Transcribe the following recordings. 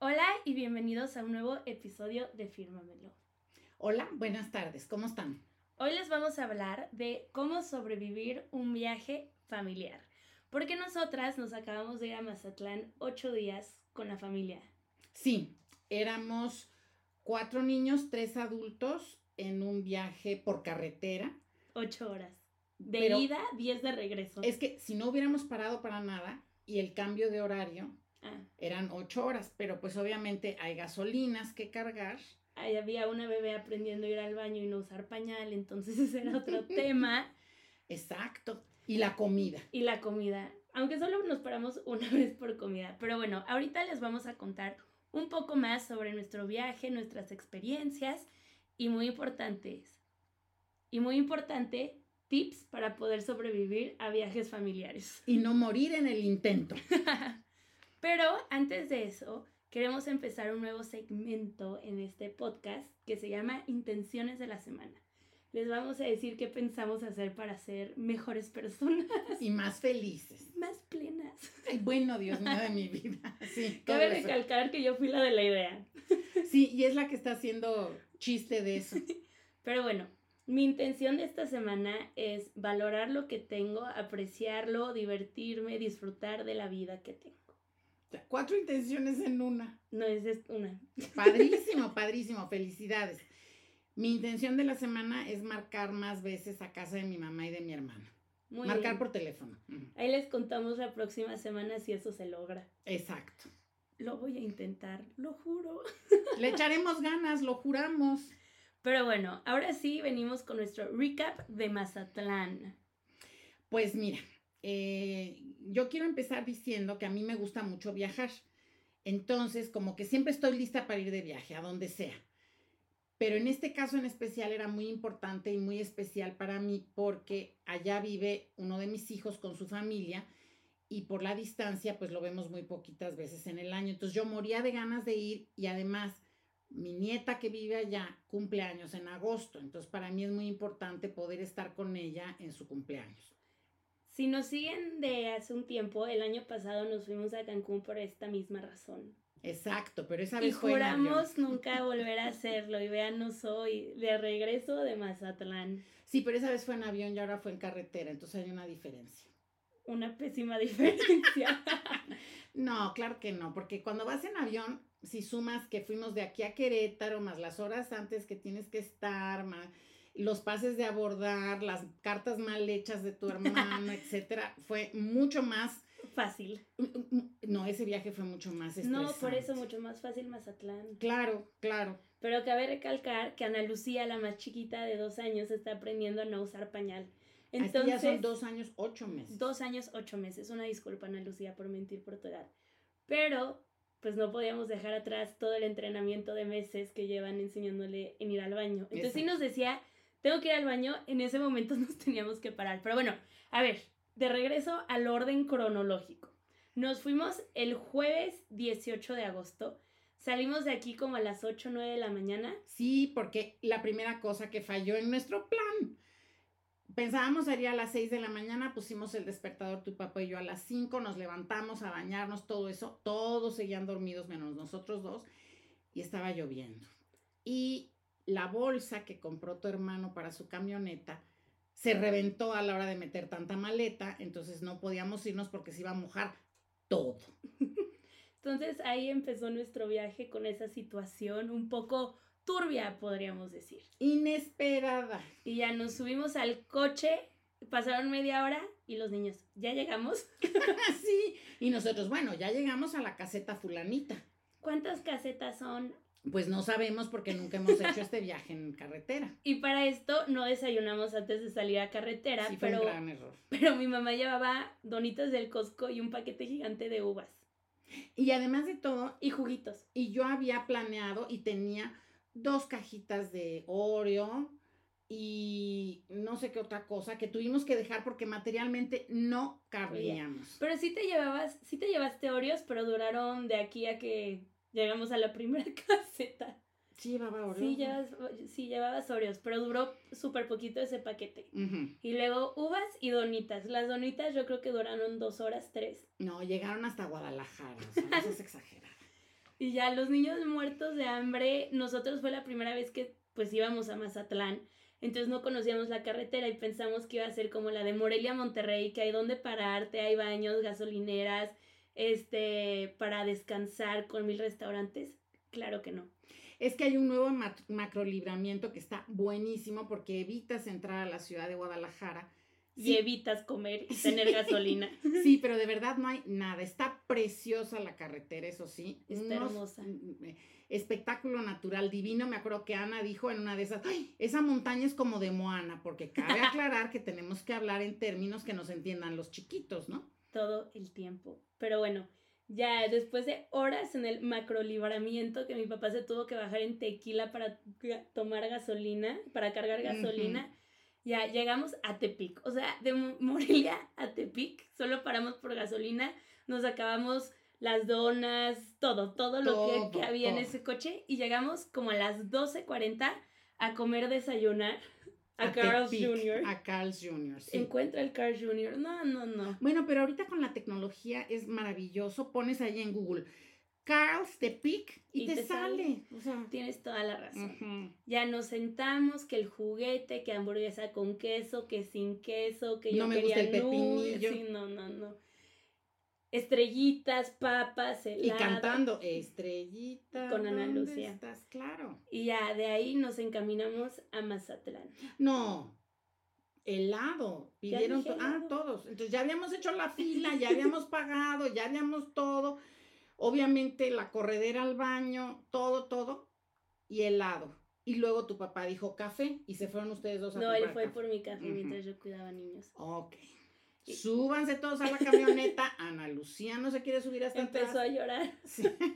Hola y bienvenidos a un nuevo episodio de Fírmamelo. Hola, buenas tardes, ¿cómo están? Hoy les vamos a hablar de cómo sobrevivir un viaje familiar. Porque nosotras nos acabamos de ir a Mazatlán ocho días con la familia. Sí, éramos cuatro niños, tres adultos en un viaje por carretera. Ocho horas. De Pero- ida, diez de regreso. Es que si no hubiéramos parado para nada y el cambio de horario Ah, eran ocho horas, pero pues obviamente hay gasolinas que cargar. ahí había una bebé aprendiendo a ir al baño y no usar pañal, entonces ese era otro tema. Exacto. Y la comida. Y la comida, aunque solo nos paramos una vez por comida. Pero bueno, ahorita les vamos a contar un poco más sobre nuestro viaje, nuestras experiencias y muy importantes, y muy importante, tips para poder sobrevivir a viajes familiares. Y no morir en el intento. Pero antes de eso, queremos empezar un nuevo segmento en este podcast que se llama Intenciones de la Semana. Les vamos a decir qué pensamos hacer para ser mejores personas, Y más felices. más plenas. Ay, bueno, Dios mío de mi vida. Sí, Cabe eso. recalcar que yo fui la de la idea. Sí, y es la que está haciendo chiste de eso. Pero bueno, mi intención de esta semana es valorar lo que tengo, apreciarlo, divertirme, disfrutar de la vida que tengo. Cuatro intenciones en una. No es una. Padrísimo, padrísimo, felicidades. Mi intención de la semana es marcar más veces a casa de mi mamá y de mi hermana. Muy marcar bien. por teléfono. Ahí les contamos la próxima semana si eso se logra. Exacto. Lo voy a intentar, lo juro. Le echaremos ganas, lo juramos. Pero bueno, ahora sí venimos con nuestro recap de Mazatlán. Pues mira, eh, yo quiero empezar diciendo que a mí me gusta mucho viajar. Entonces, como que siempre estoy lista para ir de viaje, a donde sea. Pero en este caso en especial era muy importante y muy especial para mí porque allá vive uno de mis hijos con su familia y por la distancia pues lo vemos muy poquitas veces en el año. Entonces yo moría de ganas de ir y además mi nieta que vive allá cumple años en agosto. Entonces para mí es muy importante poder estar con ella en su cumpleaños. Si nos siguen de hace un tiempo, el año pasado nos fuimos a Cancún por esta misma razón. Exacto, pero esa Y vez fue en avión. juramos nunca volver a hacerlo. Y véanos hoy, de regreso de Mazatlán. Sí, pero esa vez fue en avión y ahora fue en carretera, entonces hay una diferencia. Una pésima diferencia. No, claro que no, porque cuando vas en avión, si sumas que fuimos de aquí a Querétaro, más las horas antes que tienes que estar, más los pases de abordar, las cartas mal hechas de tu hermano, etcétera, fue mucho más. Fácil. No, ese viaje fue mucho más No, por eso estresante. mucho más fácil Mazatlán. Claro, claro. Pero cabe recalcar que Ana Lucía, la más chiquita de dos años, está aprendiendo a no usar pañal. Entonces, Entonces, ya son dos años, ocho meses. dos años, ocho meses. Una disculpa, Ana Lucía, por mentir por tu edad. Pero, pues no podíamos dejar atrás todo el entrenamiento de meses que llevan enseñándole en ir al baño. Entonces, sí Exacto. nos decía, tengo que ir al baño, en ese momento nos teníamos que parar. Pero bueno, a ver, de regreso al orden cronológico. Nos fuimos el jueves 18 de agosto. Salimos de aquí como a las 8 o 9 de la mañana. Sí, porque la primera cosa que falló en nuestro plan. Pensábamos ir a las 6 de la mañana, pusimos el despertador tu papá y yo a las 5, nos levantamos a bañarnos, todo eso, todos seguían dormidos menos nosotros dos y estaba lloviendo. Y la bolsa que compró tu hermano para su camioneta se reventó a la hora de meter tanta maleta, entonces no podíamos irnos porque se iba a mojar todo. Entonces ahí empezó nuestro viaje con esa situación un poco turbia, podríamos decir. Inesperada. Y ya nos subimos al coche, pasaron media hora y los niños, ¿ya llegamos? Sí, y nosotros, bueno, ya llegamos a la caseta fulanita. ¿Cuántas casetas son? Pues no sabemos porque nunca hemos hecho este viaje en carretera. Y para esto no desayunamos antes de salir a carretera, Sí, fue pero, un gran error. pero mi mamá llevaba donitas del Costco y un paquete gigante de uvas Y además de todo, y juguitos. y yo había planeado y tenía dos cajitas de Oreo y no sé qué otra cosa que tuvimos que dejar porque materialmente no cabíamos. Pero sí te llevabas, sí te llevaste Oreos, pero duraron de aquí a que llegamos a la primera caseta. Sí, llevaba Oreo. Sí, sí, llevabas Oreos, pero duró súper poquito ese paquete. Y luego uvas y donitas. Las donitas yo creo que duraron dos horas, tres. No, llegaron hasta Guadalajara, o sea, no seas exagerada. Y ya los niños muertos de hambre, nosotros fue la primera vez que pues íbamos a Mazatlán. Entonces no conocíamos la carretera y pensamos que iba a ser como la de Morelia Monterrey, que hay donde pararte, hay baños, gasolineras, este, para descansar con mil restaurantes. Claro que no. Es que hay un nuevo macrolibramiento que está buenísimo porque evitas entrar a la ciudad de Guadalajara. Y evitas comer y tener gasolina. Sí, pero de verdad no hay nada. Está preciosa la carretera, eso sí. Está hermosa. Espectáculo natural divino. Me acuerdo que Ana dijo en una de esas, ¡Ay, esa montaña es como de Moana, porque cabe aclarar que tenemos que hablar en términos que nos entiendan los chiquitos, ¿no? Todo el tiempo. Pero bueno, ya después de horas en el macrolibramiento que mi papá se tuvo que bajar en tequila para tomar gasolina, para cargar gasolina, ya llegamos a Tepic. O sea, de Morelia a Tepic, solo paramos por gasolina, nos acabamos las donas, todo, todo lo que, había en ese coche y llegamos como a las 12.40 a comer desayunar a, Carl's Jr. A Carl's Jr. Encuentra el Carl's Jr. No, no, no. Bueno, pero ahorita con la tecnología es maravilloso. Pones ahí en Google Carl's de Pic y, te, sale. O sea, Tienes toda la razón. Ya nos sentamos, que el juguete, que hamburguesa con queso, que sin queso, que yo no me quería gusta el pepinillo. Sí, no, no, no estrellitas, papas, helado. Y cantando estrellita. Con Ana Lucía. Estás claro. Y ya de ahí nos encaminamos a Mazatlán. No, helado. Pidieron ah, todos. Entonces ya habíamos hecho la fila, ya habíamos pagado, ya habíamos todo. Obviamente la corredera al baño, todo, todo. Y helado. Y luego tu papá dijo café y se fueron ustedes dos a No, él fue por mi café mientras yo cuidaba niños. Ok. Súbanse todos a la camioneta. Ana Lucía no se quiere subir hasta Empezó a llorar.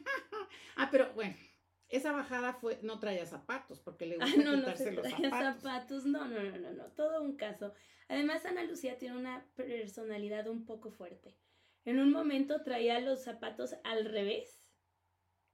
Ah, pero bueno, esa bajada fue, no traía zapatos, porque le gusta no, quitarse no los zapatos. zapatos. No, no, no, no, no, todo un caso. Además, Ana Lucía tiene una personalidad un poco fuerte. En un momento traía los zapatos al revés,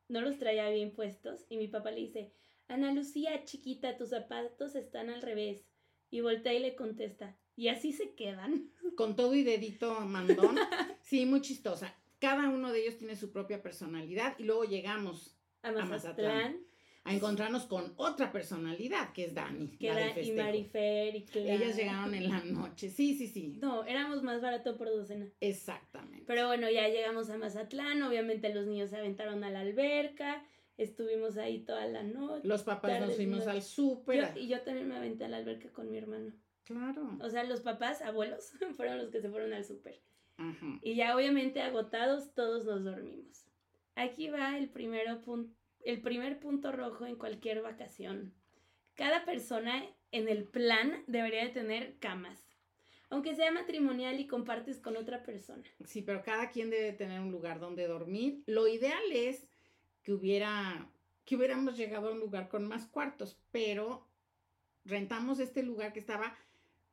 no los traía bien puestos, y mi papá le dice, Ana Lucía, chiquita, tus zapatos están al revés. Y voltea y le contesta, y así se quedan. Con todo y dedito mandón. Sí, muy chistosa. Cada uno de ellos tiene su propia personalidad y luego llegamos a Mazatlán. A, encontrarnos con otra personalidad, que es Dani. Que era y Marifer y Ellas llegaron en la noche. Sí, sí, sí. No, éramos más barato por docena. Exactamente. Pero bueno, ya llegamos a Mazatlán. Obviamente los niños se aventaron a la alberca. Estuvimos ahí toda la noche. Los papás nos fuimos al súper. Y yo también me aventé a la alberca con mi hermano. Claro. O sea, los papás, abuelos, fueron los que se fueron al súper. Y ya obviamente agotados, todos nos dormimos. Aquí va el, primero el primer punto rojo en cualquier vacación. Cada persona en el plan debería de tener camas. Aunque sea matrimonial y compartes con otra persona. Sí, pero cada quien debe tener un lugar donde dormir. Lo ideal es que hubiera que hubiéramos llegado a un lugar con más cuartos, pero rentamos este lugar que estaba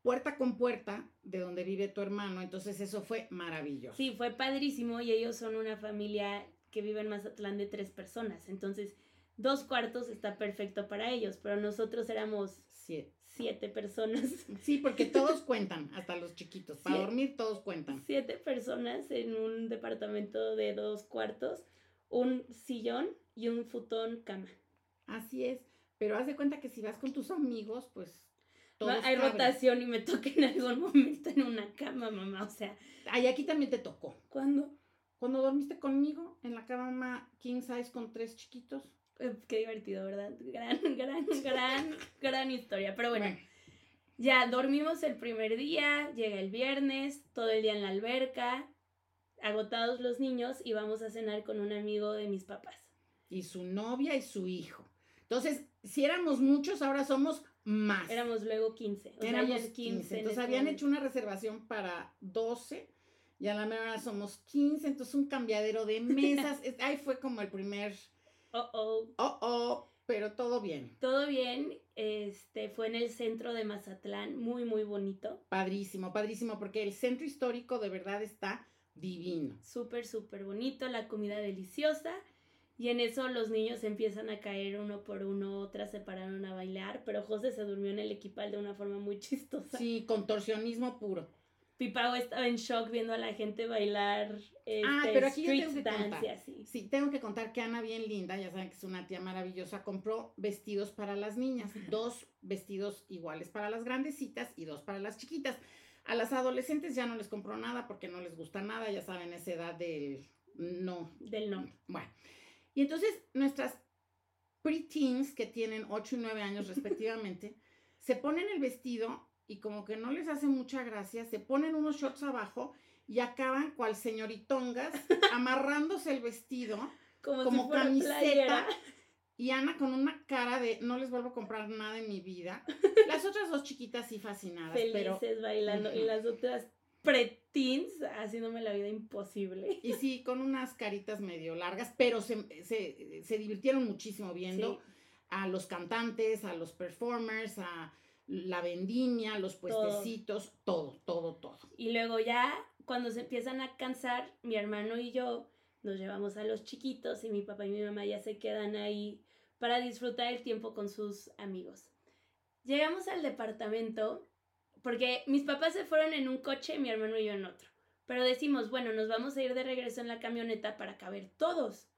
puerta con puerta de donde vive tu hermano. Entonces eso fue maravilloso. Sí, fue padrísimo y ellos son una familia que vive en Mazatlán de tres personas. Entonces, dos cuartos está perfecto para ellos, pero nosotros éramos siete, siete personas. Sí, porque todos cuentan, hasta los chiquitos. Para dormir todos cuentan. Siete personas en un departamento de dos cuartos, un sillón y un futón cama. Así es. Pero haz de cuenta que si vas con tus amigos, pues hay rotación y me toca en algún momento en una cama, mamá, o sea. Ay, aquí también te tocó. ¿Cuándo? Cuando dormiste conmigo en la cama king size con tres chiquitos. Eh, qué divertido, ¿verdad? Gran, gran, gran, gran historia. Pero bueno, ya dormimos el primer día, llega el viernes, todo el día en la alberca, agotados los niños y vamos a cenar con un amigo de mis papás. Y su novia y su hijo. Entonces, si éramos muchos, ahora somos más. Éramos luego 15. Éramos 15. Entonces habían hecho una reservación para 12 y a la mera somos 15. Entonces un cambiadero de mesas. Ahí fue como el primer. Oh, oh. Oh, oh. Pero todo bien. Todo bien. Este fue en el centro de Mazatlán. Muy, muy bonito. Padrísimo, padrísimo. Porque el centro histórico de verdad está divino. Súper, súper bonito. La comida deliciosa. Y en eso los niños empiezan a caer uno por uno, otras se pararon a bailar, pero José se durmió en el equipal de una forma muy chistosa. Sí, contorsionismo puro. Pipao estaba en shock viendo a la gente bailar este, ah, pero aquí yo tengo que contar. así. Sí, tengo que contar que Ana, bien linda, ya saben que es una tía maravillosa, compró vestidos para las niñas, dos vestidos iguales para las grandecitas y dos para las chiquitas. A las adolescentes ya no les compró nada porque no les gusta nada, ya saben, esa edad del no. Del no. Bueno, y entonces nuestras preteens que tienen 8 y 9 años respectivamente, se ponen el vestido y como que no les hace mucha gracia, se ponen unos shorts abajo y acaban cual señoritongas amarrándose el vestido Como, como si fuera camiseta playera. y Ana con una cara de no les vuelvo a comprar nada en mi vida. Las otras dos chiquitas sí fascinadas, Felices pero bailando. Y las otras preteens haciéndome la vida imposible. y sí con unas caritas medio largas, pero se, se, se divirtieron muchísimo viendo Sí. a los cantantes, a los performers, a la vendimia, los puestecitos, todo, todo, todo. Y luego ya, cuando se empiezan a cansar, mi hermano y yo nos llevamos a los chiquitos y mi papá y mi mamá ya se quedan ahí para disfrutar el tiempo con sus amigos. Llegamos al departamento porque mis papás se fueron en un coche, mi hermano y yo en otro. Pero decimos, bueno, nos vamos a ir de regreso en la camioneta para caber todos.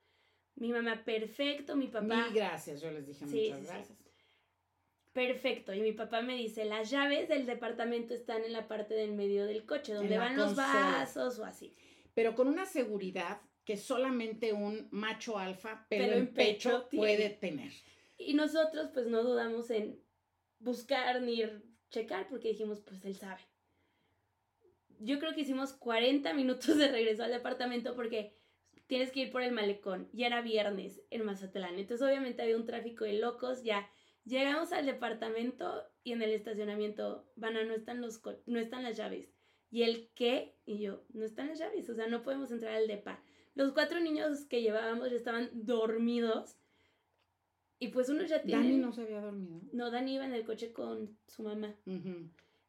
Mi mamá, perfecto, mi papá, Mil gracias, yo les dije Sí, muchas sí. gracias. perfecto. Y mi papá me dice, las llaves del departamento están en la parte del medio del coche, donde van los vasos o así. Pero con una seguridad que solamente un macho alfa, pero, Pero en pecho pecho, puede tener. Y nosotros pues no dudamos en buscar ni checar porque dijimos, pues él sabe. Yo creo que hicimos 40 minutos de regreso al departamento porque tienes que ir por el malecón y era viernes en Mazatlán. Entonces obviamente había un tráfico de locos, ya llegamos al departamento y en el estacionamiento, Vana, no están, los no están las llaves. ¿Y el qué? Y yo, no están las llaves, o sea, no podemos entrar al depa. Los cuatro niños que llevábamos ya estaban dormidos y pues uno ya tiene... Dani no se había dormido. No, Dani iba en el coche con su mamá.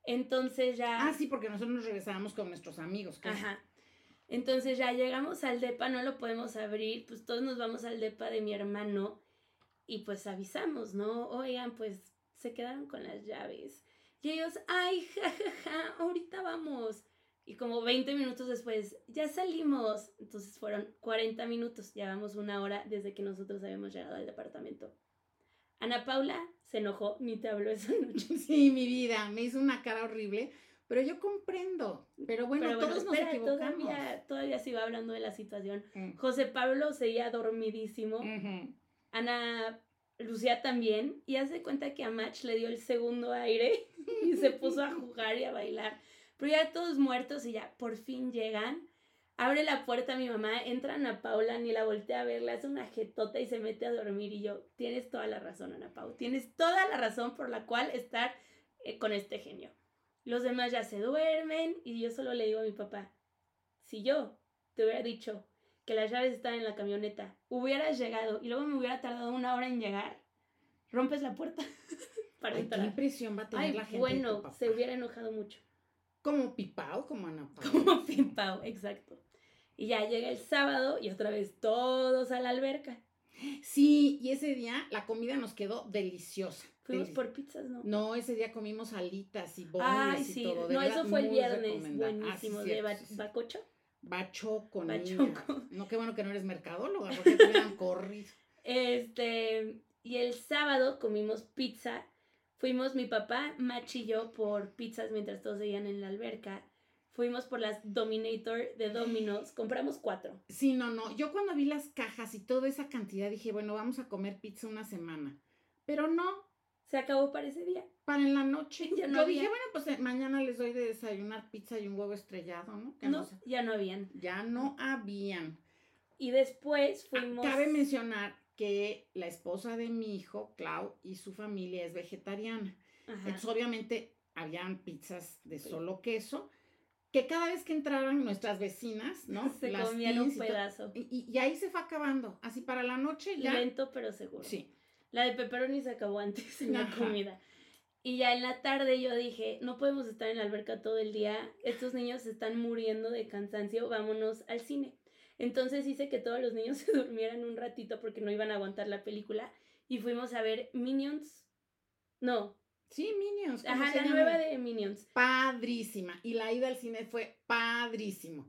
Entonces ya. Ah, sí, porque nosotros nos regresábamos con nuestros amigos. Ajá. Entonces ya llegamos al depa, no lo podemos abrir, pues todos nos vamos al depa de mi hermano y pues avisamos, ¿no? Oigan, pues se quedaron con las llaves. Y ellos, ay, jajaja, ahorita vamos. Y como 20 minutos después, ya salimos. Entonces fueron 40 minutos, llevamos una hora desde que nosotros habíamos llegado al departamento. Ana Paula se enojó, ni te habló esa noche. Sí, mi vida, me hizo una cara horrible, pero yo comprendo. Pero bueno, Pero bueno, todos nos espera, equivocamos. todavía, todavía se iba hablando de la situación. Mm. José Pablo seguía dormidísimo. Ujú. Ana Lucía también. Y hace cuenta que a Match le dio el segundo aire y se puso a jugar y a bailar. Pero ya todos muertos y ya por fin llegan. Abre la puerta mi mamá, entra Ana Paula, ni la voltea a ver, le hace una jetota y se mete a dormir. Y yo, tienes toda la razón, Ana Paula. Tienes toda la razón por la cual estar eh, con este genio. Los demás ya se duermen y yo solo le digo a mi papá, si yo te hubiera dicho que las llaves están en la camioneta, hubieras llegado y luego me hubiera tardado una hora en llegar, rompes la puerta para Ay, qué entrar. impresión va a tener Ay, la gente. bueno, se hubiera enojado mucho. Como Pipao, como Ana Paula. Como Pimpao, exacto. Y ya llega el sábado y otra vez todos a la alberca. Sí, y ese día la comida nos quedó deliciosa. Fuimos por pizzas, ¿no? No, ese día comimos alitas y bonles Ay, y todo. de No, verdad, eso fue el viernes. recomendable. Ah, sí, Buenísimo. de ba- sí, bacocho. Bachoco. Bachoco. No, qué bueno que no eres mercadóloga, porque te hubieran corrido. Este, y el sábado comimos pizza. Fuimos mi papá, Mach y yo por pizzas mientras todos seguían en la alberca. Fuimos por las Dominator de Domino's. Compramos cuatro. Sí, no, no. Yo cuando vi las cajas y toda esa cantidad dije, bueno, vamos a comer pizza una semana. Pero no, Se acabó para ese día. para en la noche. Ya no Yo había. dije, bueno, pues eh, mañana les doy de desayunar pizza y un huevo estrellado, ¿no? Que No, ya no habían. Ya no habían. Y después Ah, fuimos. Cabe mencionar que la esposa de mi hijo, Clau, y su familia es vegetariana. Ajá. Entonces, obviamente, habían pizzas de solo queso, que cada vez que entraban nuestras vecinas, ¿no? Se Las comían un pedazo. Y, y- y ahí se fue acabando. Así para la noche ya. Lento pero seguro. Sí. La de pepperoni se acabó antes en la comida. Y ya en la tarde yo dije, no podemos estar en la alberca todo el día, estos niños se están muriendo de cansancio, vámonos al cine. Entonces hice que todos los niños se durmieran un ratito porque no iban a aguantar la película y fuimos a ver Minions. No, Sí, Minions. ¿cómo Ajá, la llama? nueva de Minions. Padrísima. Y la ida al cine fue padrísimo.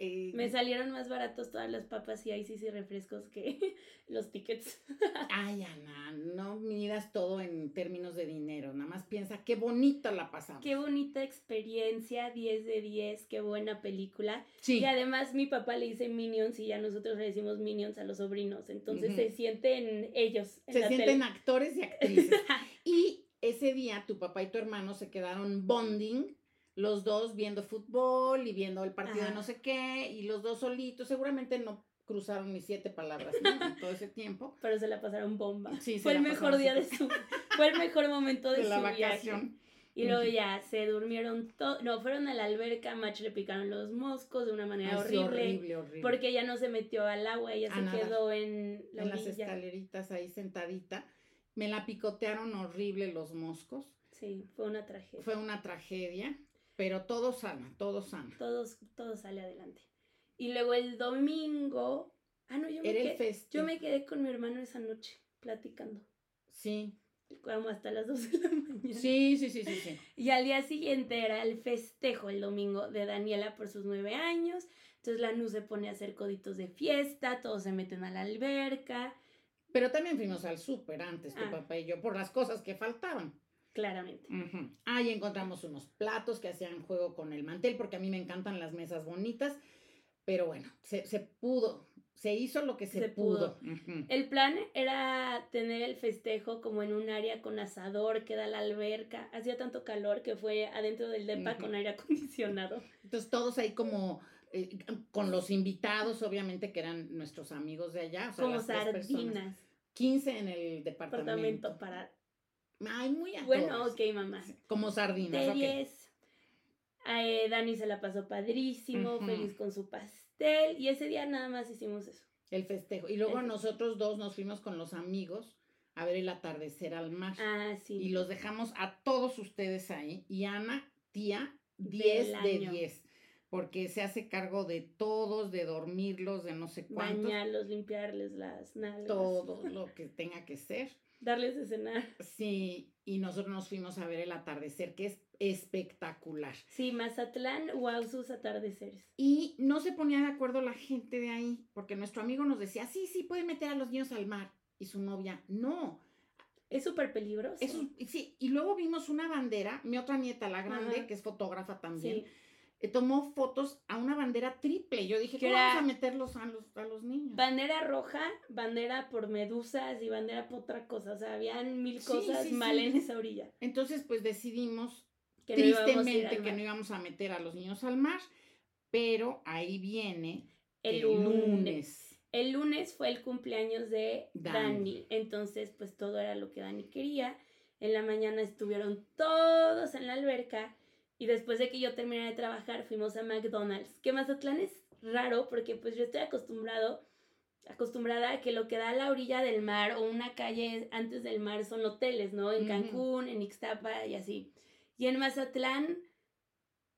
Eh, Me salieron más baratos todas las papas y ices y refrescos que los tickets. Ay, Ana, no midas todo en términos de dinero. Nada más piensa qué bonita la pasamos. Qué bonita experiencia, 10 de 10, qué buena película. Sí. Y además mi papá le dice Minions y ya nosotros le decimos Minions a los sobrinos. Entonces se sienten ellos. En Se la sienten tele. actores y actrices. y ese día tu papá y tu hermano se quedaron bonding, los dos viendo fútbol y viendo el partido de no sé qué, y los dos solitos. Seguramente no cruzaron ni siete palabras ¿no? en todo ese tiempo. Pero se la pasaron bomba. Sí, fue el la mejor día de su. Fue el mejor momento de, De la su viaje. vacación. Y luego ya se durmieron todos. No, fueron a la alberca, Mach le picaron los moscos de una manera Ay, horrible. horrible, horrible. Porque ella no se metió al agua, ella A se quedó en la en las escaleritas ahí sentadita. Me la picotearon horrible los moscos. Sí, fue una tragedia. Fue una tragedia, pero todo sana, todo sana. Todos, todo sale adelante. Y luego el domingo. Ah, no, yo me, quedé, yo me quedé con mi hermano esa noche platicando. Sí, Como hasta las 2 de la mañana. sí, sí, sí, sí, sí. Y al día siguiente era el festejo el domingo de Daniela por sus nueve años. Entonces la Nu se pone a hacer coditos de fiesta, todos se meten a la alberca, Pero también fuimos al súper antes, tu Ah. papá y yo, por las cosas que faltaban. Claramente. Ahí encontramos unos platos que hacían juego con el mantel, porque a mí me encantan las mesas bonitas. Pero bueno, se, se pudo, se hizo lo que se, Se pudo. El plan era tener el festejo como en un área con asador que da la alberca. Hacía tanto calor que fue adentro del depa con aire acondicionado. Entonces todos ahí como eh, con los invitados, obviamente, que eran nuestros amigos de allá. o sea, como las tres personas. sardinas. 15 en el departamento. Apartamento para... Ay, muy a Bueno, ok, mamá. Como sardinas, De ok. 10. Eh, Dani se la pasó padrísimo, feliz con su pastel. Y ese día nada más hicimos eso. El festejo. Y luego nosotros dos nos fuimos con los amigos a ver el atardecer al mar. Ah, sí. Y los dejamos a todos ustedes ahí. Y Ana, tía, Del 10 de año. 10. Porque se hace cargo de todos, de dormirlos, de no sé cuántos. Bañarlos, limpiarles las nalgas. Todo lo que tenga que ser. Darles de cenar. Sí, y nosotros nos fuimos a ver el atardecer, que es espectacular. Sí, Mazatlán, wow, sus atardeceres. Y no se ponía de acuerdo la gente de ahí, porque nuestro amigo nos decía, sí, sí, pueden meter a los niños al mar. Y su novia, no. Es súper peligroso. Eso, sí, y luego vimos una bandera, mi otra nieta, la grande, Ajá. que es fotógrafa también, Sí. Eh, tomó fotos a una bandera triple. Yo dije, Que ¿cómo era- vamos a meterlos a los, a los niños? Bandera roja, bandera por medusas y bandera por otra cosa. O sea, habían mil cosas sí, mal sí. en esa orilla. Entonces, pues decidimos Que no íbamos a ir tristemente al que no íbamos a meter a los niños al mar, pero ahí viene El lunes. El lunes fue el cumpleaños de Dani. Dani. Entonces, pues todo era lo que Dani quería. En la mañana estuvieron todos en la alberca. Y después de que yo terminé de trabajar, fuimos a McDonald's. Que Mazatlán es raro porque pues yo estoy acostumbrado, acostumbrada a que lo que da a la orilla del mar o una calle antes del mar son hoteles, ¿no? En. Cancún, en Ixtapa y así. Y en Mazatlán,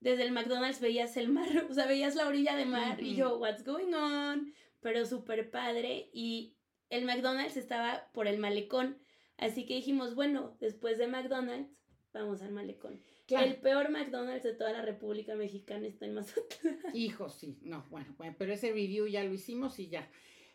desde el McDonald's veías el mar, o sea, veías la orilla de mar y Ujú. yo, what's going on? Pero súper padre y el McDonald's estaba por el malecón, así que dijimos, bueno, después de McDonald's, vamos al malecón. Claro. El peor McDonald's de toda la República Mexicana está en Mazatlán. Hijo, sí, no, bueno, bueno, pero ese review ya lo hicimos y ya.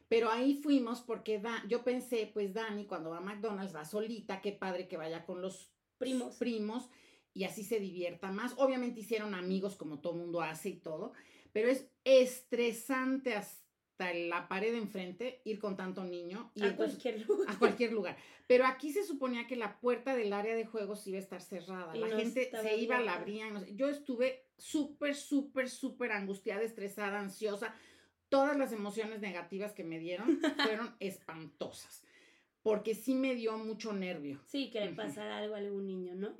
Pero ahí fuimos porque Da- yo pensé, pues Dani cuando va a McDonald's va solita, qué padre que vaya con los Primos. primos y así se divierta más. Obviamente hicieron amigos como todo mundo hace y todo, pero es estresante hasta la pared de enfrente ir con tanto niño y a entonces- cualquier lugar. a cualquier lugar. Pero aquí se suponía que la puerta del área de juegos iba a estar cerrada. Y la no gente se iba, la abrían. no sé. Yo estuve súper, súper, súper angustiada, estresada, ansiosa. Todas las emociones negativas que me dieron fueron espantosas. Porque sí me dio mucho nervio. Sí, que le pasara algo a algún niño, ¿no?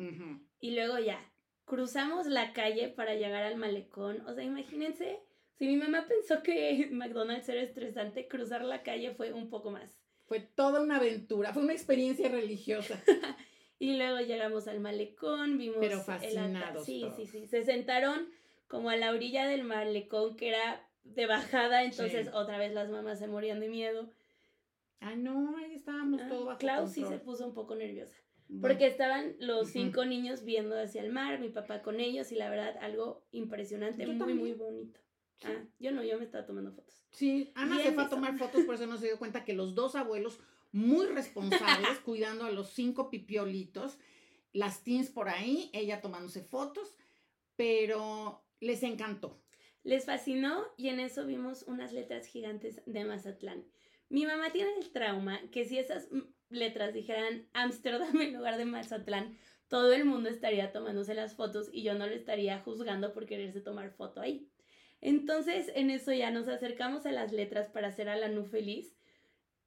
Y luego ya, cruzamos la calle para llegar al malecón. O sea, imagínense, si mi mamá pensó que McDonald's era estresante, cruzar la calle fue un poco más. Fue toda una aventura, fue una experiencia religiosa. Y luego llegamos al malecón, vimos Pero el fascinados Sí, sí, todos. sí. Se sentaron como a la orilla del malecón, que era de bajada, entonces Sí. otra vez las mamás se morían de miedo. Ah, no, ahí estábamos Ah, todo bajo Klaus sí se puso un poco nerviosa. Porque estaban los cinco niños viendo hacia el mar, mi papá con ellos, y la verdad, algo impresionante, muy, muy bonito. Ah, yo no, yo me estaba tomando fotos. Sí, Ana se fue a tomar fotos, por eso no se dio cuenta que los dos abuelos, muy responsables, cuidando a los cinco pipiolitos, las teens por ahí, ella tomándose fotos, pero les encantó. Les fascinó y en eso vimos unas letras gigantes de Mazatlán. Mi mamá tiene el trauma que si esas letras dijeran Ámsterdam en lugar de Mazatlán, todo el mundo estaría tomándose las fotos y yo no le estaría juzgando por quererse tomar foto ahí. Entonces, en eso ya nos acercamos a las letras para hacer a la Nu feliz.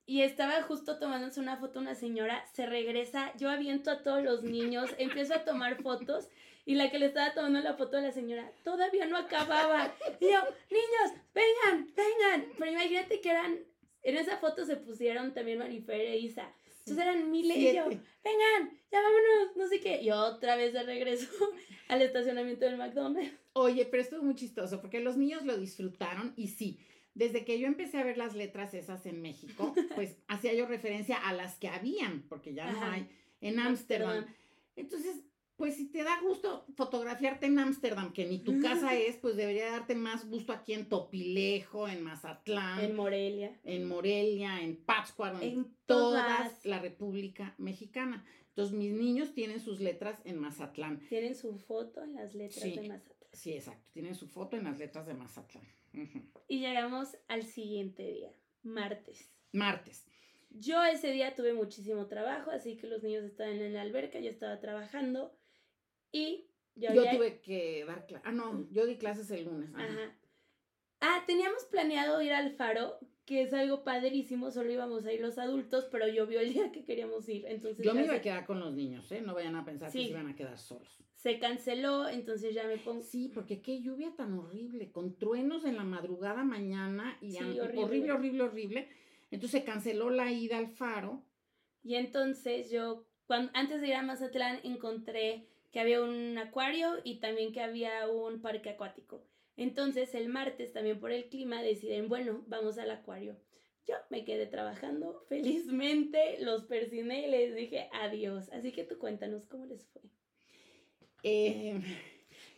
Y estaba justo tomándose una foto una señora, se regresa, yo aviento a todos los niños, empiezo a tomar fotos y la que le estaba tomando la foto a la señora todavía no acababa. Y yo, niños, vengan, vengan. Pero imagínate que eran, en esa foto se pusieron también Marifer e Isa. Entonces eran mil y yo, vengan, ya vámonos, no sé qué. Y otra vez de regreso al estacionamiento del McDonald's. Oye, pero esto es muy chistoso porque los niños lo disfrutaron y sí, desde que yo empecé a ver las letras esas en México, pues hacía yo referencia a las que habían, porque ya no hay en Ámsterdam. Entonces, pues si te da gusto fotografiarte en Ámsterdam, que ni tu casa es, pues debería darte más gusto aquí en Topilejo, en Mazatlán. En Morelia. En Morelia, en Pátzcuaro, en, toda la República Mexicana. Entonces mis niños tienen sus letras en Mazatlán. Tienen su foto en las letras de Mazatlán. Sí, exacto. Tienen su foto en las letras de Mazatlán. Y llegamos al siguiente día, martes. Martes. Yo ese día tuve muchísimo trabajo, así que los niños estaban en la alberca, yo estaba trabajando y yo, yo tuve que dar clases. Ah, no, yo di clases el lunes. Ajá. Ah, teníamos planeado ir al faro, que es algo padrísimo, solo íbamos a ir los adultos, pero yo vi el día que queríamos ir, entonces... Yo me iba a quedar con los niños, ¿eh? No vayan a pensar que se iban a quedar solos. Se canceló, entonces ya me pongo... Sí, porque qué lluvia tan horrible, con truenos en la madrugada mañana y horrible. horrible, horrible, horrible. Entonces se canceló la ida al faro. Y entonces yo, cuando, antes de ir a Mazatlán, encontré que había un acuario y también que había un parque acuático. Entonces el martes también por el clima deciden, bueno, vamos al acuario. Yo me quedé trabajando felizmente, los persiné y les dije adiós. Así que tú cuéntanos cómo les fue. Eh,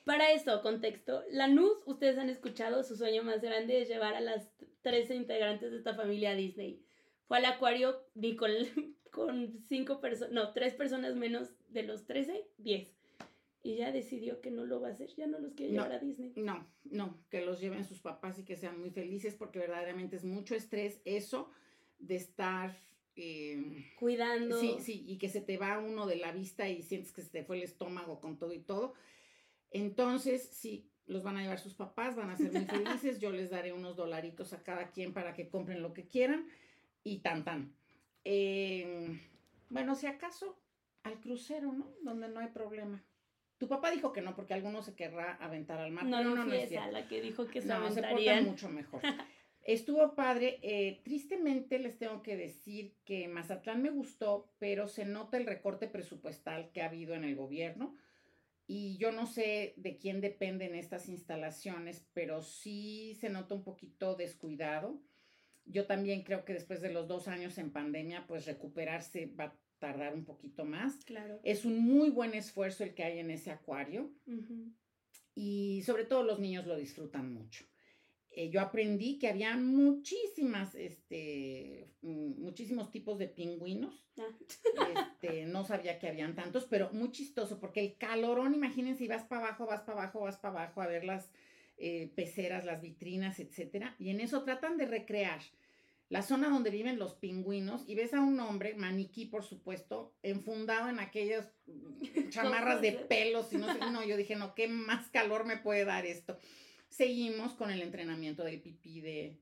Para eso, contexto, la NUS, ustedes han escuchado, su sueño más grande es llevar a las 13 integrantes de esta familia a Disney. Fue al acuario ni con, con cinco personas, no, tres personas menos de los 13, 10 y ya decidió que no lo va a hacer, ya no los quiere llevar a Disney. No, no, que los lleven sus papás y que sean muy felices porque verdaderamente es mucho estrés eso de estar em, cuidando. Sí, sí, y que se te va uno de la vista y sientes que se te fue el estómago con todo y todo. Entonces, sí, los van a llevar sus papás, van a ser muy felices, yo les daré unos dolaritos a cada quien para que compren lo que quieran y tan tan. Em, bueno, si acaso al crucero, ¿no? Donde no hay problema. Tu papá dijo que no, porque alguno se querrá aventar al mar. No, no, no, no es esa la que dijo que se no, se porta mucho mejor. Estuvo padre. Eh, tristemente les tengo que decir que Mazatlán me gustó, pero se nota el recorte presupuestal que ha habido en el gobierno. Y yo no sé de quién dependen estas instalaciones, pero sí se nota un poquito descuidado. Yo también creo que después de los dos años en pandemia, pues recuperarse va tardar un poquito más. Claro. Es un muy buen esfuerzo el que hay en ese acuario y sobre todo los niños lo disfrutan mucho. Eh, yo aprendí que había muchísimas, este, mm, muchísimos tipos de pingüinos. Ah. Este, no sabía que habían tantos, pero muy chistoso porque el calorón, imagínense, vas para abajo, vas para abajo, vas para abajo a ver las eh, peceras, las vitrinas, etcétera, y en eso tratan de recrear la zona donde viven los pingüinos y ves a un hombre, maniquí por supuesto, enfundado en aquellas chamarras de pelos y no sé, no, yo dije, no, ¿qué más calor me puede dar esto? Seguimos con el entrenamiento del pipí de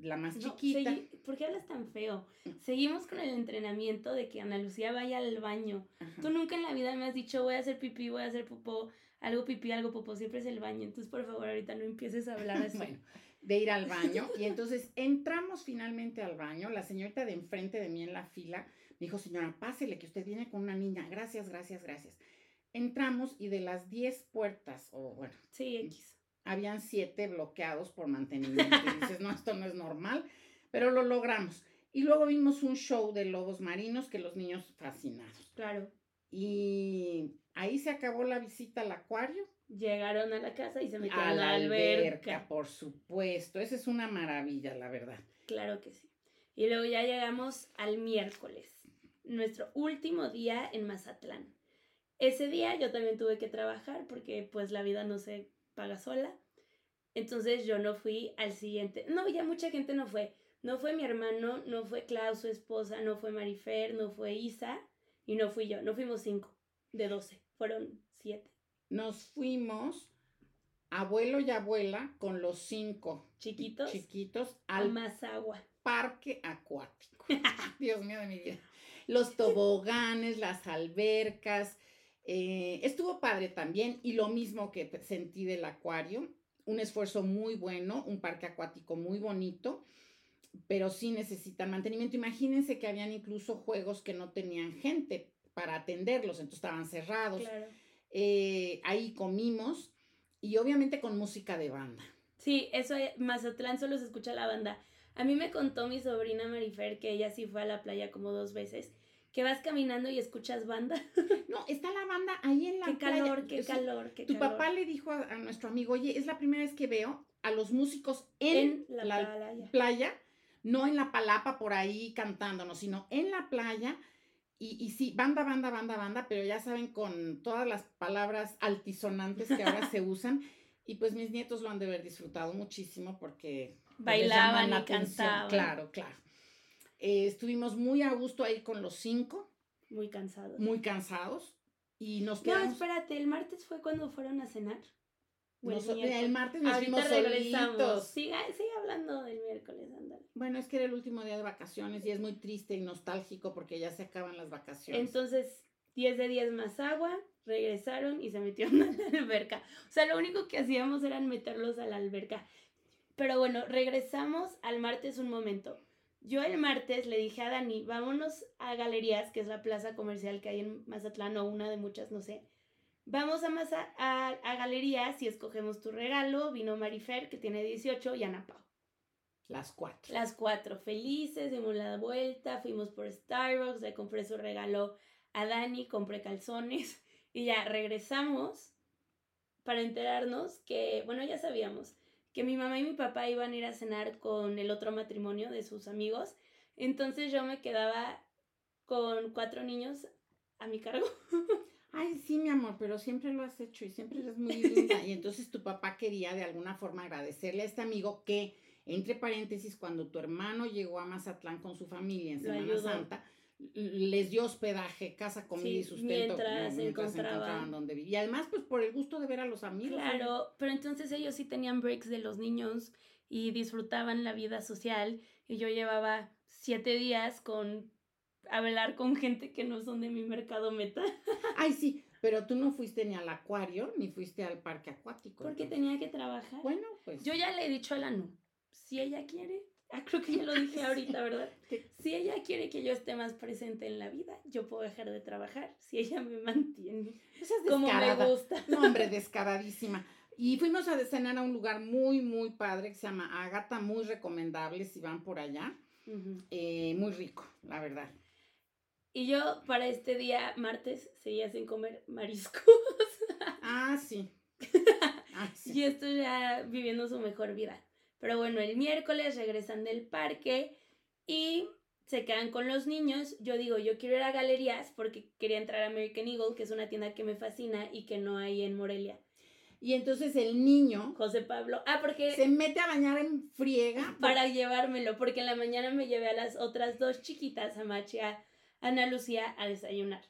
la más chiquita. ¿Por qué hablas tan feo? Seguimos con el entrenamiento de que Ana Lucía vaya al baño. Tú nunca en la vida me has dicho, voy a hacer pipí, voy a hacer popó, algo pipí, algo popó, siempre es el baño. Entonces, por favor, ahorita no empieces a hablar así. bueno de ir al baño. Y entonces entramos finalmente al baño. La señorita de enfrente de mí en la fila me dijo, señora, pásele que usted viene con una niña. Gracias, gracias, gracias. Entramos y de las 10 puertas, o bueno, sí, X. habían 7 bloqueados por mantenimiento. Y dices, no, esto no es normal, pero lo logramos. Y luego vimos un show de lobos marinos que los niños fascinados. Claro. Y ahí se acabó la visita al acuario. Llegaron a la casa y se metieron A a la alberca. alberca, por supuesto. Esa es una maravilla, la verdad. Claro que sí. Y luego ya llegamos al miércoles, nuestro último día en Mazatlán. Ese día yo también tuve que trabajar porque pues la vida no se paga sola. Entonces yo no fui al siguiente. No, ya mucha gente no fue. No fue mi hermano, no fue Klaus, su esposa, no fue Marifer, no fue Isa y no fui yo. No fuimos cinco de doce, fueron siete. Nos fuimos, abuelo y abuela, con los cinco Chiquitos, chiquitos al más agua. parque acuático. Dios mío de mi vida. Los toboganes, las albercas. eh, estuvo padre también y lo mismo que sentí del acuario. Un esfuerzo muy bueno, un parque acuático muy bonito, pero sí necesitan mantenimiento. Imagínense que habían incluso juegos que no tenían gente para atenderlos, entonces estaban cerrados. Claro. Eh, ahí comimos y obviamente con música de banda. Sí, eso eh, Mazatlán solo se escucha la banda. A mí me contó mi sobrina Marifer que ella sí fue a la playa como dos veces, que vas caminando y escuchas banda. No, está la banda ahí en la qué playa. calor, qué O sea, calor, qué Tu calor. papá le dijo a, a nuestro amigo, oye, es la primera vez que veo a los músicos en, en la, la, playa. playa, no en la palapa por ahí cantándonos, sino en la playa. Y, y sí, banda, banda, banda, banda, pero ya saben, con todas las palabras altisonantes que ahora se usan. Y pues mis nietos lo han de haber disfrutado muchísimo porque Bailaban la y cantaban. Claro, claro. Eh, estuvimos muy a gusto ahí con los cinco, Muy cansado. muy cansados. Y nos No, quedamos. espérate, el martes fue cuando fueron a cenar. El el martes nos Ahorita fuimos regresamos. Siga, sigue hablando del miércoles, ándale. Bueno, es que era el último día de vacaciones y es muy triste y nostálgico porque ya se acaban las vacaciones. Entonces, 10 de 10 más agua, regresaron y se metieron a la alberca. O sea, lo único que hacíamos era meterlos a la alberca. Pero bueno, regresamos al martes un momento. Yo el martes le dije a Dani, vámonos a Galerías, que es la plaza comercial que hay en Mazatlán, o una de muchas, no sé. Vamos a, a, a Galerías y escogemos tu regalo. Vino Marifer, que tiene 18, y Ana Pau. Las cuatro. Las cuatro felices, dimos la vuelta, fuimos por Starbucks, le compré su regalo a Dani, compré calzones y ya regresamos para enterarnos que, bueno, ya sabíamos que mi mamá y mi papá iban a ir a cenar con el otro matrimonio de sus amigos. Entonces yo me quedaba con cuatro niños a mi cargo. Ay, sí, mi amor, pero siempre lo has hecho y siempre eres muy linda. Y entonces tu papá quería de alguna forma agradecerle a este amigo que, entre paréntesis, cuando tu hermano llegó a Mazatlán con su familia en Semana. Santa, les dio hospedaje, casa, comida y sustento mientras se encontraban. donde vivía. Y además, pues por el gusto de ver a los amigos. Claro, pero entonces ellos sí tenían breaks de los niños y disfrutaban la vida social y yo llevaba siete días con hablar con gente que no son de mi mercado meta Ay, sí, pero tú no fuiste ni al acuario ni fuiste al parque acuático. porque entonces. tenía que trabajar. Bueno, pues. Yo ya le he dicho a la Nu, si ella quiere, ah, creo que ya lo dije ahorita, ¿verdad? Si ella quiere que yo esté más presente en la vida, yo puedo dejar de trabajar si ella me mantiene Esa es como me gusta. No, hombre, descaradísima. Y fuimos a cenar a un lugar muy, muy padre que se llama Agata, muy recomendable si van por allá. Ujú. Eh, muy rico, la verdad. Y yo para este día, martes, seguía sin comer mariscos. Ah, sí. Ah, sí. Y esto ya viviendo su mejor vida. Pero bueno, el miércoles regresan del parque y se quedan con los niños. Yo digo, yo quiero ir a galerías porque quería entrar a American Eagle, que es una tienda que me fascina y que no hay en Morelia. Y entonces el niño José Pablo. Ah, porque se mete a bañar en friega. para llevármelo, porque en la mañana me llevé a las otras dos chiquitas, a Machi a Ana Lucía, a desayunar.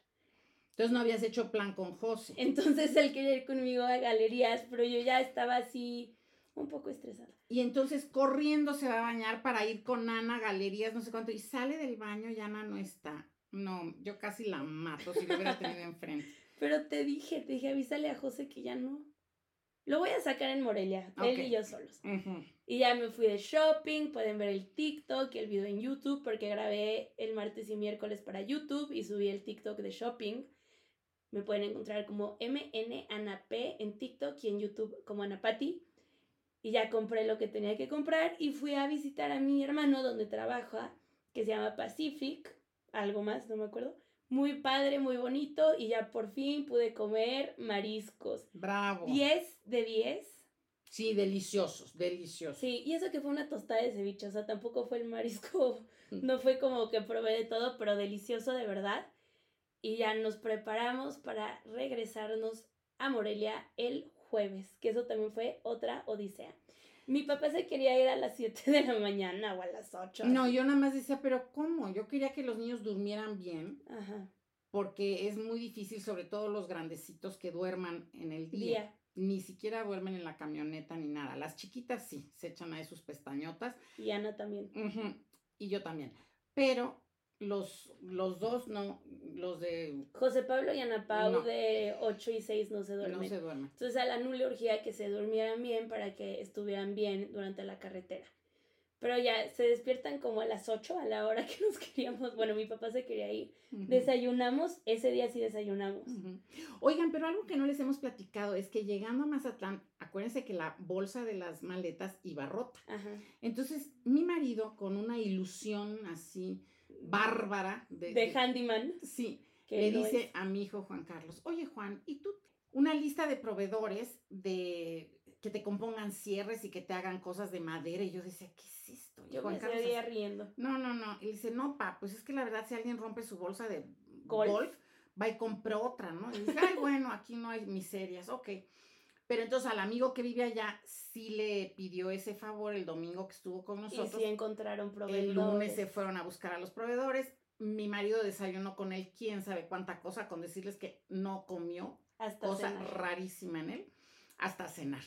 Entonces no habías hecho plan con José. Entonces él quería ir conmigo a galerías, pero yo ya estaba así un poco estresada. Y entonces corriendo se va a bañar para ir con Ana a galerías, no sé cuánto. Y sale del baño y Ana no está. No, yo casi la mato si lo hubiera tenido enfrente. Pero te dije, te dije, avísale a José que ya no. Lo voy a sacar en Morelia, él y yo solos. Ujú. Y ya me fui de shopping, pueden ver el TikTok y el video en YouTube, porque grabé el martes y miércoles para YouTube y subí el TikTok de shopping. Me pueden encontrar como MN en TikTok y en YouTube como Anapati. Y ya compré lo que tenía que comprar y fui a visitar a mi hermano donde trabaja, que se llama Pacific, algo más, no me acuerdo. Muy padre, muy bonito y ya por fin pude comer mariscos. Bravo. 10 de 10. Sí, deliciosos, deliciosos. Sí, y eso que fue una tostada de ceviche, o sea, tampoco fue el marisco, no fue como que probé de todo, pero delicioso de verdad. Y ya nos preparamos para regresarnos a Morelia el jueves, que eso también fue otra odisea. Mi papá se quería ir a las 7 de la mañana o a las 8. No, yo nada más decía, pero ¿cómo? Yo quería que los niños durmieran bien. Ajá. Porque es muy difícil, sobre todo los grandecitos, que duerman en el día. Día. Ni siquiera duermen en la camioneta ni nada. Las chiquitas sí, se echan ahí sus pestañotas. Y Ana también. Y yo también. Pero los, los dos no, los de José Pablo y Ana Pau No. de 8 y 6 no se duermen. no se duermen. Entonces a la NU le urgía que se durmieran bien para que estuvieran bien durante la carretera. Pero ya se despiertan como a las 8 a la hora que nos queríamos. Bueno, mi papá se quería ir. Desayunamos, ese día sí desayunamos. Oigan, pero algo que no les hemos platicado es que llegando a Mazatlán, acuérdense que la bolsa de las maletas iba rota. Ajá. Entonces, mi marido, con una ilusión así bárbara de, De handyman. sí, Que le dice es- a mi hijo Juan Carlos, oye Juan, ¿y tú una lista de proveedores de que te compongan cierres y que te hagan cosas de madera? Y yo decía, ¿qué es esto? Y Yo Juan me Carlos seguía así, riendo. no, no, no. Y le dice, no, pa, pues es que la verdad, si alguien rompe su bolsa de Golf. golf, va y compra otra, ¿no? Y dice, ay, bueno, aquí no hay miserias, ok. Pero entonces al amigo que vive allá sí le pidió ese favor el domingo que estuvo con Y nosotros. sí encontraron proveedores. el lunes se fueron a buscar a los proveedores. Mi marido desayunó con él, quién sabe cuánta cosa, con decirles que no comió Hasta cosa cenar. rarísima en él, hasta cenar.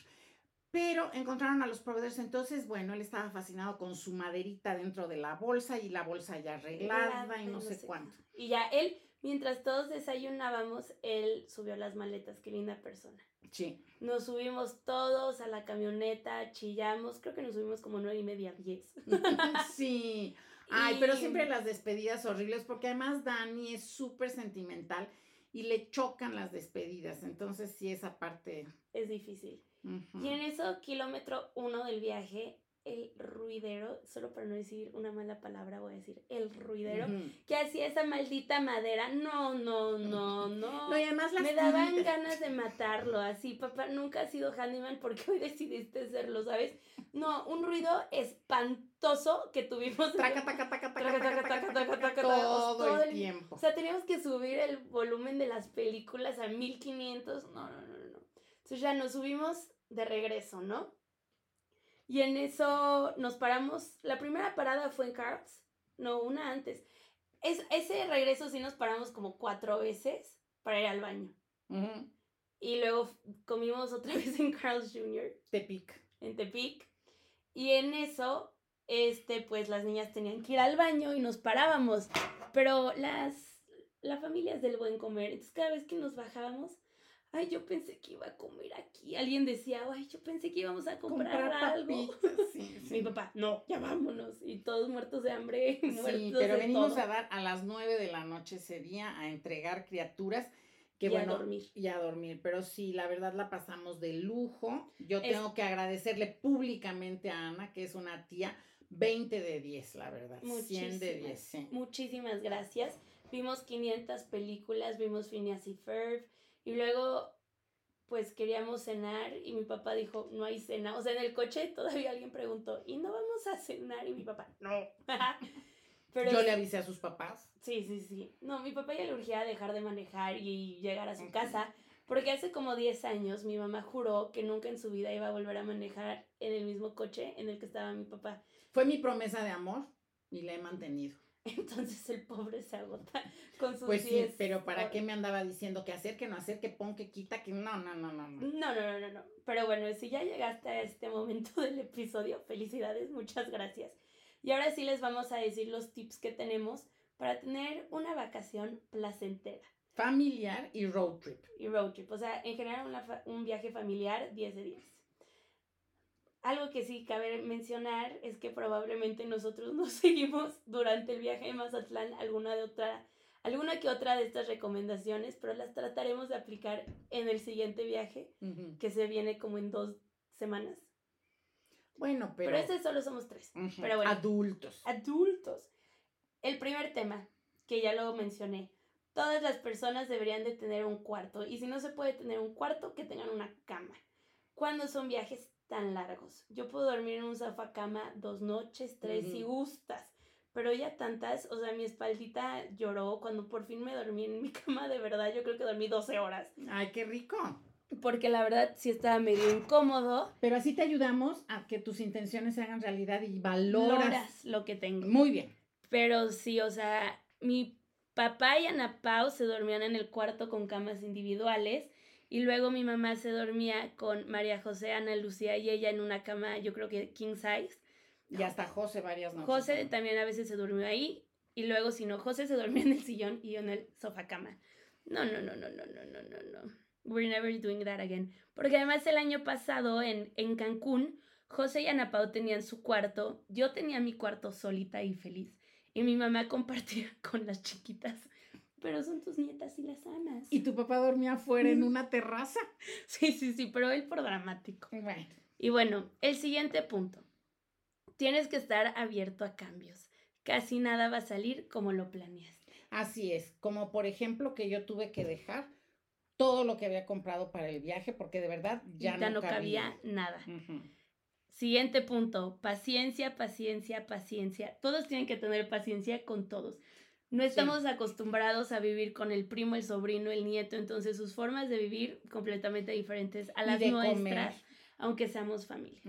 Pero encontraron a los proveedores, entonces, bueno, él estaba fascinado con su maderita dentro de la bolsa y la bolsa ya arreglada y no sé cuánto. Y ya él, mientras todos desayunábamos, él subió las maletas. Qué linda persona. Sí, Nos subimos todos a la camioneta, chillamos. Creo que nos subimos como nueve y media, diez. sí. Ay, pero siempre las despedidas horribles, porque además Dani es súper sentimental y le chocan las despedidas, entonces sí, esa parte... Es difícil. -huh. Y en eso, kilómetro uno del viaje, el ruidero, solo para no decir una mala palabra, voy a decir el ruidero, que hacía esa maldita madera. No, no, no, no. no además Me daban ganas de matarlo, así, papá, nunca has sido handyman porque hoy decidiste serlo, ¿sabes? No, un ruido espantoso que tuvimos. Traca, taca, taca, taca, todo el tiempo. O sea, teníamos que subir el volumen de las películas a 1500. No, no, no, no. Entonces ya nos subimos de regreso, ¿no? Y en eso nos paramos. La primera parada fue en Carl's. No, una antes. Es, ese regreso sí nos paramos como cuatro veces para ir al baño. Y luego comimos otra vez en Carl's Jr. Tepic. en Tepic. Y en eso, este, pues las niñas tenían que ir al baño y nos parábamos. Pero las, la familia es del buen comer. Entonces cada vez que nos bajábamos, ay, yo pensé que iba a comer aquí. Alguien decía, ay, yo pensé que íbamos a comprar, algo. sí, sí. Mi papá, no, ya vámonos. Y todos muertos de hambre. muertos Sí, pero de venimos todo. a dar a las nueve de la noche ese día a entregar criaturas que Y a bueno dormir. y a dormir, pero sí, la verdad la pasamos de lujo. Yo Es- tengo que agradecerle públicamente a Ana, que es una tía 20 de 10, la verdad, 100 de 10, sí. Muchísimas gracias. Vimos 500 películas, vimos Phineas y Ferb y luego pues queríamos cenar y mi papá dijo, no hay cena. O sea, en el coche todavía alguien preguntó, ¿y no vamos a cenar? Y mi papá, no. Pero Yo le avisé a sus papás. Sí, sí, sí. No, mi papá ya le urgía dejar de manejar y llegar a su casa, porque hace como 10 años mi mamá juró que nunca en su vida iba a volver a manejar en el mismo coche en el que estaba mi papá. Fue mi promesa de amor y la he mantenido. Entonces el pobre se agota con sus Pues sí, 10 pero ¿para qué me andaba diciendo qué hacer, qué no hacer, qué pon, qué quita, que no, no, no, no, no. No, no, no, no, no. Pero bueno, si ya llegaste a este momento del episodio, felicidades, muchas gracias. Y ahora sí les vamos a decir los tips que tenemos para tener una vacación placentera Familiar y road trip. y road trip. O sea, en general una un viaje familiar 10 de 10. Algo que sí cabe mencionar es que probablemente nosotros no seguimos durante el viaje de Mazatlán alguna de otra alguna que otra de estas recomendaciones, pero las trataremos de aplicar en el siguiente viaje Ujú. que se viene como en dos semanas. Bueno, pero, Pero, este solo somos tres. Ujú, pero bueno. adultos. Adultos. el primer tema, que ya lo mencioné, todas las personas deberían de tener un cuarto y si no se puede tener un cuarto, que tengan una cama. Cuando son viajes tan largos, yo puedo dormir en un sofá cama dos noches, tres si gustas, pero ya tantas, o sea, mi espaldita lloró cuando por fin me dormí en mi cama, de verdad, yo creo que dormí 12 horas. Ay, qué rico. Porque la verdad sí estaba medio incómodo. Pero así te ayudamos a que tus intenciones se hagan realidad y valoras, Valoras lo que tengo. Muy bien. Pero sí, o sea, mi papá y Ana Pau se dormían en el cuarto con camas individuales y luego mi mamá se dormía con María José, Ana Lucía y ella en una cama, yo creo que king size. Y hasta José varias noches. José también a veces se durmió ahí y luego si no, José se dormía en el sillón y yo en el sofá cama. No, no, no, no, no, no, no, no, no. We're never doing that again. Porque además el año pasado en, en Cancún, José y Ana Pau tenían su cuarto, yo tenía mi cuarto solita y feliz. Y mi mamá compartía con las chiquitas. Pero son tus nietas y las amas. Y tu papá dormía afuera en una terraza. Sí, sí, sí, pero él por dramático. Bueno. Y bueno, el siguiente punto. Tienes que estar abierto a cambios. Casi nada va a salir como lo planeaste. Así es, como por ejemplo que yo tuve que dejar todo lo que había comprado para el viaje porque de verdad ya, Ya no, no cabía cabía. nada. Siguiente punto, paciencia, paciencia, paciencia. Todos tienen que tener paciencia con todos. No estamos acostumbrados a vivir con el primo, el sobrino, el nieto, entonces sus formas de vivir completamente diferentes a las de nuestras, comer. aunque seamos familia.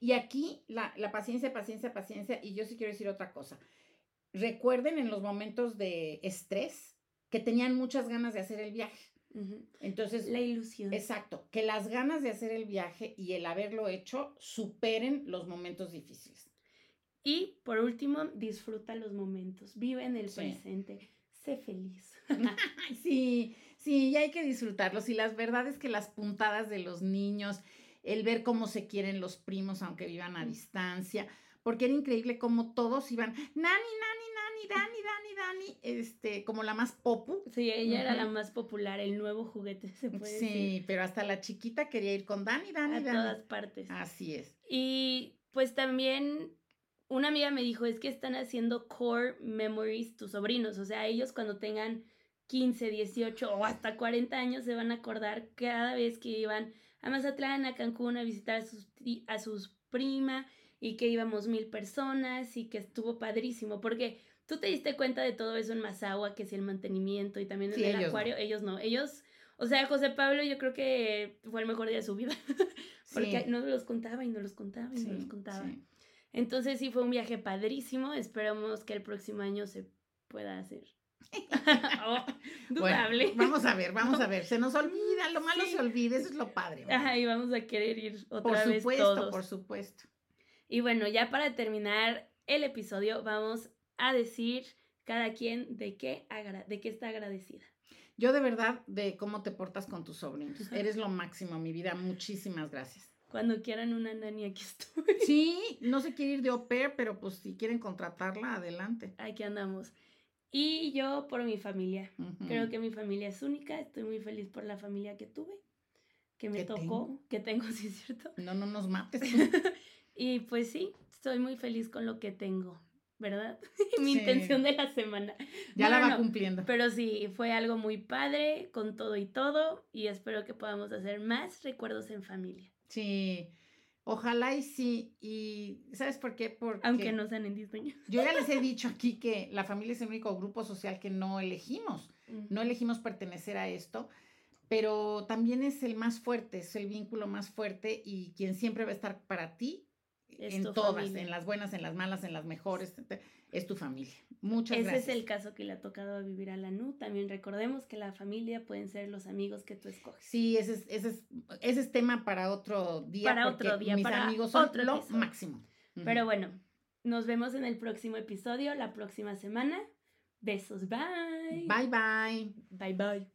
Y aquí la, la paciencia, paciencia, paciencia. Y yo sí quiero decir otra cosa. Recuerden en los momentos de estrés que tenían muchas ganas de hacer el viaje. Entonces, La ilusión. exacto, que las ganas de hacer el viaje y el haberlo hecho superen los momentos difíciles. Y por último, disfruta los momentos, vive en el Sí. presente, sé feliz. Sí, sí, y hay que disfrutarlos. Y las verdades que las puntadas de los niños, el ver cómo se quieren los primos aunque vivan a distancia, porque era increíble cómo todos iban, nani, nani, nani, Dani, Dani, Dani, este, como la más popu. Sí, ella era la más popular, el nuevo juguete, se puede Sí, decir. pero hasta la chiquita quería ir con Dani, Dani, A Dani. todas partes. Así es. Y pues también una amiga me dijo, es que están haciendo core memories tus sobrinos, o sea, ellos cuando tengan 15, 18 o hasta 40 años se van a acordar cada vez que iban a Mazatlán, a Cancún a visitar a sus, a sus prima y que íbamos mil personas y que estuvo padrísimo, porque tú te diste cuenta de todo eso en Mazagua, que es el mantenimiento y también en Sí, el ellos no. acuario, ellos no, ellos... O sea, José Pablo yo creo que fue el mejor día de su vida. Porque Sí. no los contaba y no los contaba y no los Sí, contaba. sí. Entonces sí fue un viaje padrísimo. Esperamos que el próximo año se pueda hacer. Oh, dudable. Bueno, vamos a ver, vamos a ver. Se nos olvida, lo malo Sí. se olvida, eso es lo padre. Ajá, y vamos a querer ir por otra vez supuesto, todos. por supuesto. Y bueno, ya para terminar el episodio, vamos a decir cada quien de qué, agra- de qué está agradecida. Yo de verdad, de cómo te portas con tus sobrinos. Eres lo máximo, mi vida. Muchísimas gracias. Cuando quieran una nani, aquí estoy. Sí, no se quiere ir de au pair, pero pues si quieren contratarla, adelante. Aquí andamos. Y yo por mi familia. Creo que mi familia es única. Estoy muy feliz por la familia que tuve, que me tocó, tengo. que tengo, sí es cierto. No, no nos mates. Y pues sí, estoy muy feliz con lo que tengo, ¿verdad? Mi Sí. intención de la semana. Ya No, la va no, cumpliendo. Pero sí, fue algo muy padre con todo y todo y espero que podamos hacer más recuerdos en familia, Sí, ojalá y sí. Y ¿sabes por qué? Porque aunque no sean en Disney. yo ya les he dicho aquí que la familia es el único grupo social que no elegimos. No elegimos pertenecer a esto, pero también es el más fuerte, es el vínculo más fuerte y quien siempre va a estar para ti Es en todas, familia. en las buenas, en las malas, en las mejores, es tu familia. Muchas Ese gracias. es el caso que le ha tocado vivir a la NU. También recordemos que la familia pueden ser los amigos que tú escoges. Sí, ese es, ese es, ese es tema para otro día. Para otro día, mis para amigos son otro lo episodio. máximo. Pero bueno, nos vemos en el próximo episodio, la próxima semana. Besos, bye. Bye bye. Bye bye.